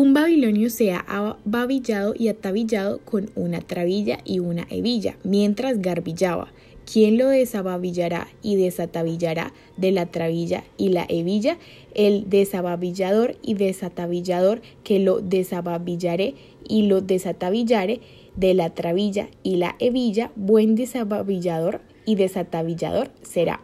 Un babilonio se ha ababillado y atabillado con una trabilla y una hebilla, mientras garbillaba. ¿Quién lo desababillará y desatabillará de la trabilla y la hebilla? El desababillador y desatabillador que lo desababillaré y lo desatabillaré de la trabilla y la hebilla, buen desababillador y desatabillador será.